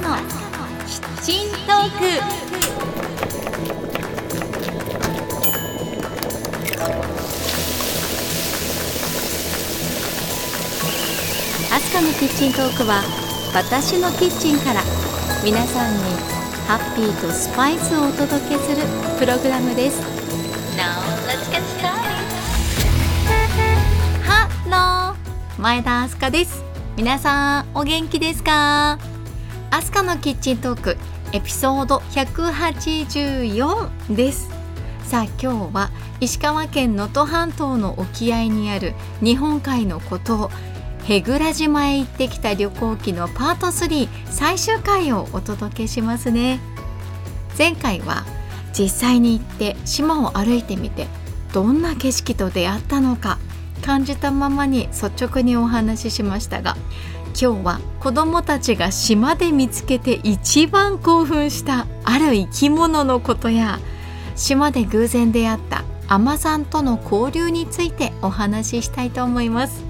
のキッチントーク。アスカのキッチントークは私のキッチンから皆さんにハッピーとスパイスをお届けするプログラムです。Now let's get started. ハロー。前田明日香です。皆さんお元気ですか？アスカのキッチントークエピソード184です。さあ今日は石川県能登半島の沖合にある日本海の孤島舳倉島へ行ってきた旅行記のパート3最終回をお届けしますね。前回は実際に行って島を歩いてみてどんな景色と出会ったのか感じたままに率直にお話ししましたが今日は子どもたちが島で見つけて一番興奮したある生き物のことや島で偶然出会った海女さんとの交流についてお話ししたいと思います。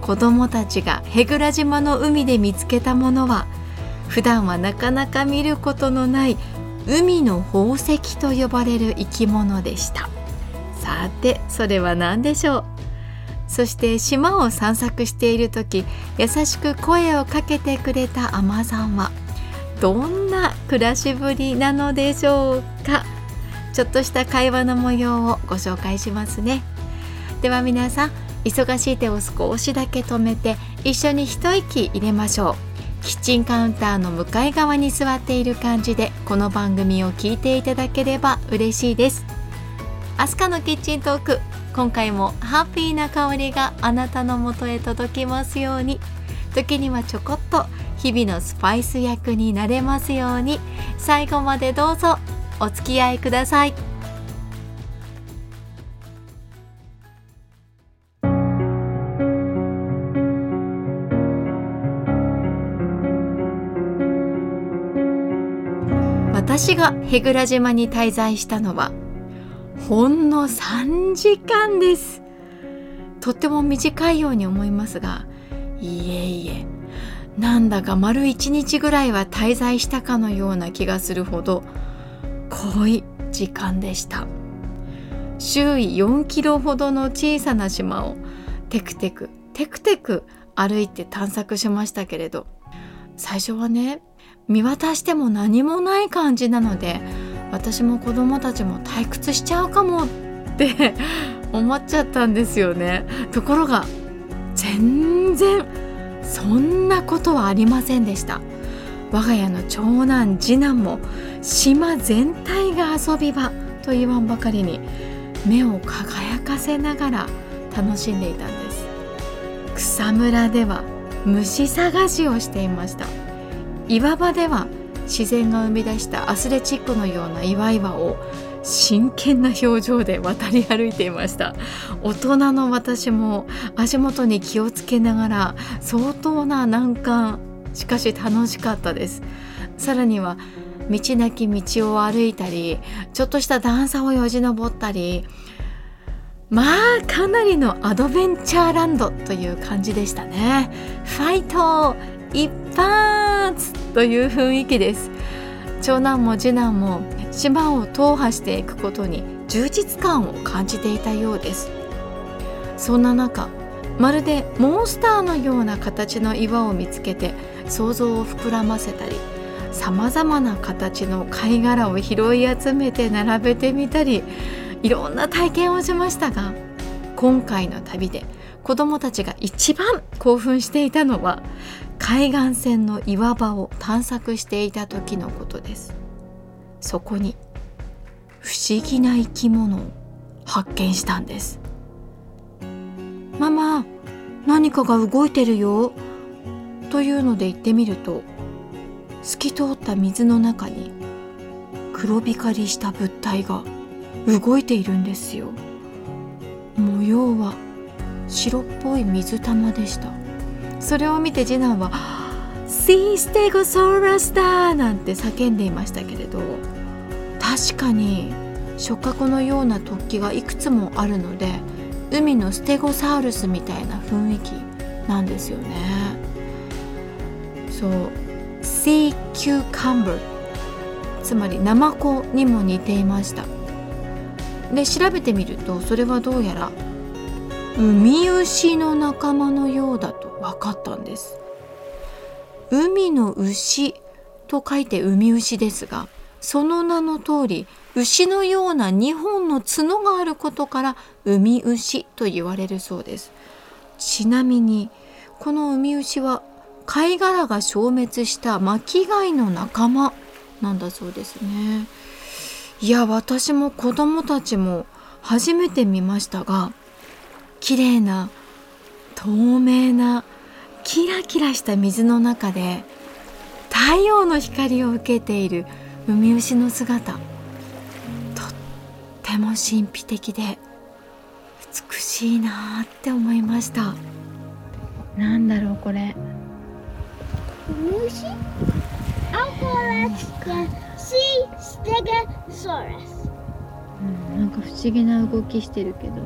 子どもたちが舳倉島の海で見つけたものは普段はなかなか見ることのない海の宝石と呼ばれる生き物でした。さてそれは何でしょう？そして島を散策している時優しく声をかけてくれた海女さんはどんな暮らしぶりなのでしょうか？ちょっとした会話の模様をご紹介しますね。では皆さん忙しい手を少しだけ止めて一緒に一息入れましょう。キッチンカウンターの向かい側に座っている感じでこの番組を聞いていただければ嬉しいです。アスカのキッチントーク今回もハッピーな香りがあなたのもとへ届きますように。時にはちょこっと日々のスパイス役になれますように。最後までどうぞお付き合いください。私が舳倉島に滞在したのはほんの3時間です。とっても短いように思いますがいえいえなんだか丸1日ぐらいは滞在したかのような気がするほど濃い時間でした。周囲4キロほどの小さな島をテクテクテクテク歩いて探索しましたけれど最初はね見渡しても何もない感じなので私も子供たちも退屈しちゃうかもって 思っちゃったんですよね。ところが全然そんなことはありませんでした。我が家の長男次男も島全体が遊び場と言わんばかりに目を輝かせながら楽しんでいたんです。草むらでは虫探しをしていました。岩場では自然が生み出したアスレチックのような岩々を真剣な表情で渡り歩いていました。大人の私も足元に気をつけながら相当な難関しかし楽しかったです。さらには道なき道を歩いたりちょっとした段差をよじ登ったりまあかなりのアドベンチャーランドという感じでしたね。ファイト一発という雰囲気です。長男も次男も島を踏破していくことに充実感を感じていたようです。そんな中まるでモンスターのような形の岩を見つけて想像を膨らませたりさまざまな形の貝殻を拾い集めて並べてみたりいろんな体験をしましたが今回の旅で子どもたちが一番興奮していたのは海岸線の岩場を探索していた時のことです。そこに不思議な生き物を発見したんですママ何かが動いてるよというので行ってみると透き通った水の中に黒光りした物体が動いているんですよ。模様は白っぽい水玉でした。それを見て次男は「シーステゴソーラスだ!」なんて叫んでいましたけれど確かに触覚のような突起がいくつもあるので海のステゴサウルスみたいな雰囲気なんですよね。そう「sea cucumber つまりナマコにも似ていました。で調べてみるとそれはどうやらウミウシの仲間のようだ分かったんです。海の牛と書いて海牛ですがその名の通り牛のような2本の角があることから海牛と言われるそうです。ちなみにこの海牛は貝殻が消滅した巻貝の仲間なんだそうですね。いや私も子供たちも初めて見ましたが綺麗な透明なキラキラした水の中で太陽の光を受けているウミウシの姿。とっても神秘的で美しいなって思いました。なんだろうこれ。ウミウシ？アンコラチカシーステゲソラスうん、なんか不思議な動きしてるけど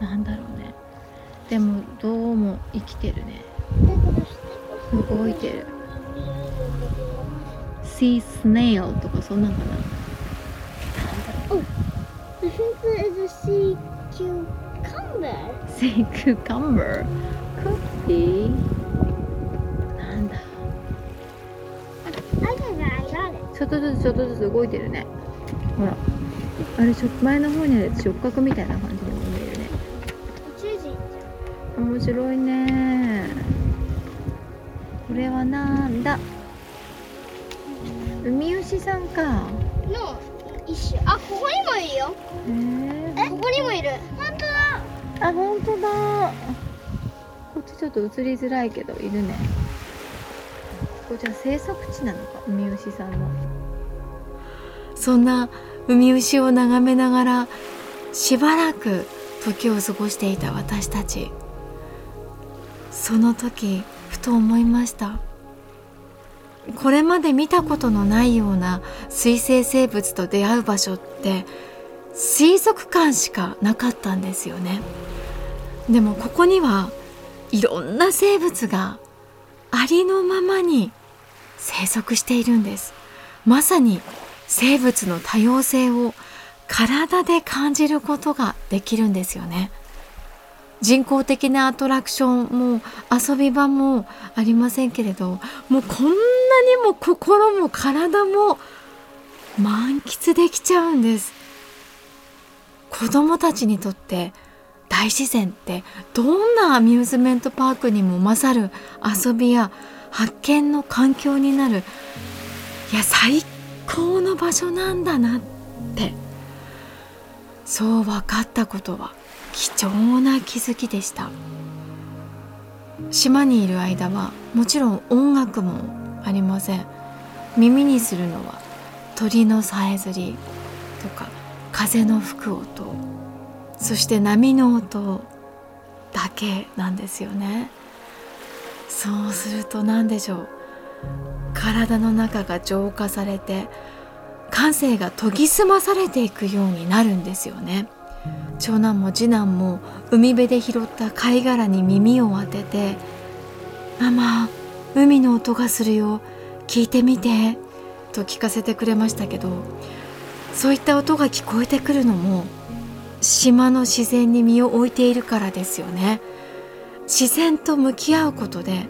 なんだろう。ねでもどうも生きてるね。動いてる。Sea snail とかそんなんかな。I think there is a sea cucumber. Sea cucumber? Could be. なんだ.ちょっとずつちょっとずつ動いてるね。ほら。あれ前の方にある触覚みたいな感じ面白いね。これはなんだ？海牛さんか。の一種。あ、ここにもいるよ。へえ？ここにもいる。本当だ。あ本当だ。こっちちょっと映りづらいけどいるね。ここじゃあ生息地なのか？海牛さんの。そんな海牛を眺めながらしばらく時を過ごしていた私たちその時ふと思いました。これまで見たことのないような水生生物と出会う場所って水族館しかなかったんですよね。でもここにはいろんな生物がありのままに生息しているんです。まさに生物の多様性を体で感じることができるんですよね。人工的なアトラクションも遊び場もありませんけれどもうこんなにも心も体も満喫できちゃうんです。子供たちにとって大自然ってどんなアミューズメントパークにも勝る遊びや発見の環境になる。いや最高の場所なんだなって。そう分かったことは貴重な気づきでした。島にいる間はもちろん音楽もありません。耳にするのは鳥のさえずりとか風の吹く音そして波の音だけなんですよね。そうすると何でしょう。体の中が浄化されて感性が研ぎ澄まされていくようになるんですよね。長男も次男も海辺で拾った貝殻に耳を当てて「ママ海の音がするよ。聞いてみて」と聞かせてくれましたけどそういった音が聞こえてくるのも島の自然に身を置いているからですよね。自然と向き合うことで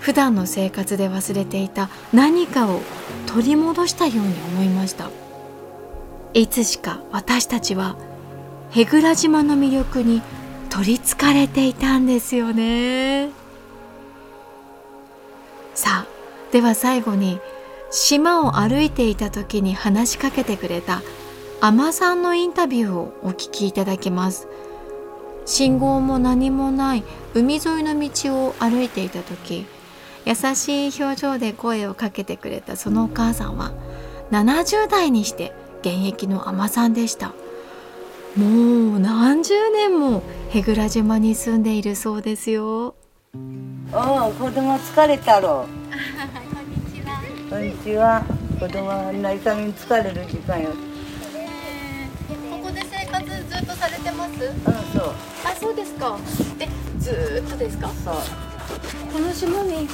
普段の生活で忘れていた何かを取り戻したように思いました。いつしか私たちは舳倉島の魅力に取りつかれていたんですよね。さあでは最後に島を歩いていた時に話しかけてくれた海女さんのインタビューをお聞きいただきます。信号も何もない海沿いの道を歩いていた時優しい表情で声をかけてくれたそのお母さんは70代にして現役の海女さんでした。もう何十年も舳倉島に住んでいるそうですよ。おう子供疲れたろ。こんにちは。こんにちは子供はあんな痛みに疲れる時間よ。ここで生活ずっとされてます？うんそう。あそうですか。えずーっとですか？そう。この島に？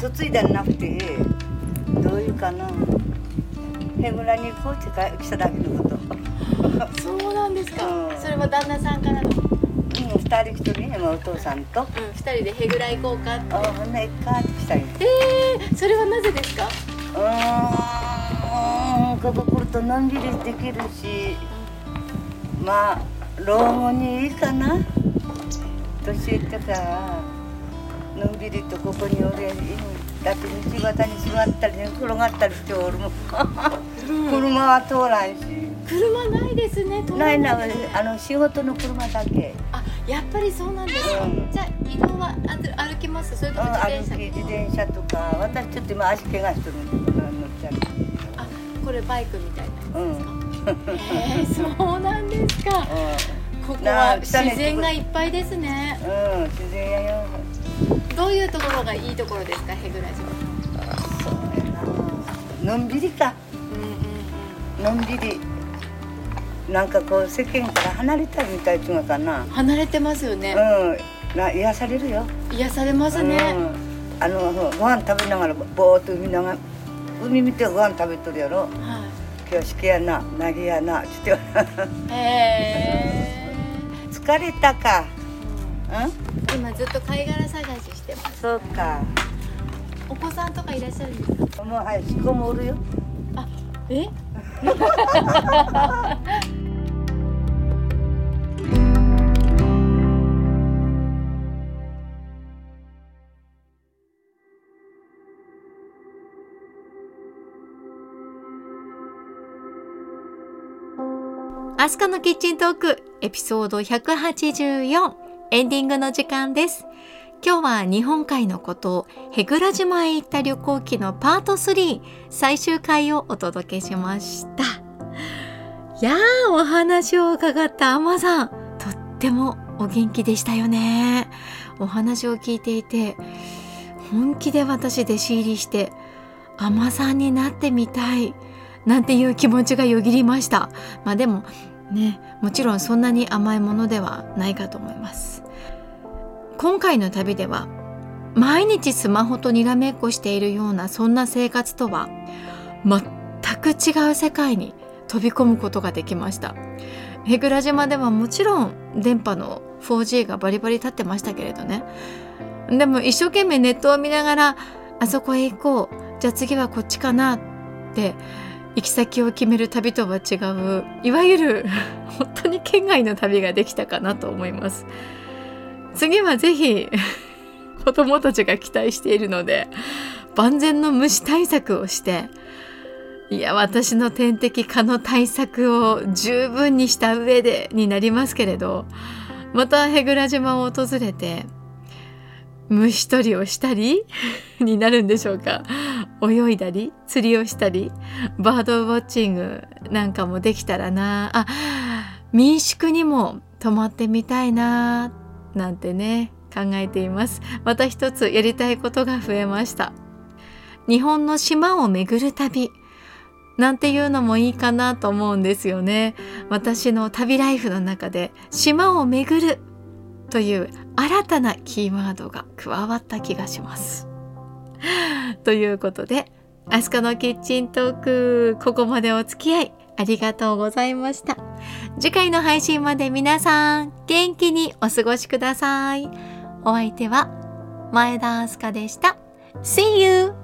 嫁いだんなくてどういうかな。へぐらに行こうってか来ただけのことそうなんですか、うんそれは旦那さんからの、うん、うん二人一人ねお父さんと。二人でへぐら行こうかって。あほんなら行っかって来たんよえー、それはなぜですか？うーんここ来るとのんびりできるし。まあ老後にいいかな。年いってからのんびりとここにおれだって道端に座ったりね転がったりしておるもん。車は通らんし車ないですねないなあの仕事の車だけ。あやっぱりそうなんです。か、うん。じゃあ移動はあず歩きます？それとも自転車歩き自転車とか私ちょっと今足怪我してるんで乗っちゃうあこれバイクみたいなですか、えー、そうなんですか。ここなはあ自然がいっぱいですね。うん、うん、自然やよ。どういうところがいいところですかへぐら島のんびりか。うんうん。のんびりなんかこう世間から離れたいみたいっていうのかな。うん離れてますよね、うん。な癒されるよ、癒されますね、うん、あのご飯食べながらぼーっと見ながら海見てご飯食べとるやろ。は今日しけやななぎやなちょっと。いへ疲れたか。ーうん？今ずっと貝殻探ししてます。そうか。お子さんとかいらっしゃるんですか？もうはいしこもおるよ。あえ？アスカのキッチントークエピソード184エンディングの時間です。今日は日本海のこと舳倉島へ行った旅行記のパート3最終回をお届けしました。いやーお話を伺ったアマさんとってもお元気でしたよね。お話を聞いていて本気で私弟子入りしてアマさんになってみたいなんていう気持ちがよぎりました。まあでもねもちろんそんなに甘いものではないかと思います今回の旅では毎日スマホとにらめっこしているようなそんな生活とは全く違う世界に飛び込むことができました。舳倉島ではもちろん電波の 4G がバリバリ立ってましたけれどね。でも一生懸命ネットを見ながらあそこへ行こう。じゃあ次はこっちかなって行き先を決める旅とは違ういわゆる 本当に県外の旅ができたかなと思います。次はぜひ 子供たちが期待しているので万全の虫対策をしていや私の天敵蚊の対策を十分にした上でになりますけれどまた舳倉島を訪れて虫取りをしたり になるんでしょうか。泳いだり釣りをしたりバードウォッチングなんかもできたらな。あ民宿にも泊まってみたいな。なんてね考えています。また一つやりたいことが増えました。日本の島を巡る旅。なんていうのもいいかなと思うんですよね。私の旅ライフの中で島を巡る。という新たなキーワードが加わった気がします。ということで、アスカのキッチントーク、ここまでお付き合い。ありがとうございました。次回の配信まで皆さん、元気にお過ごしください。お相手は、前田明日香でした。See you!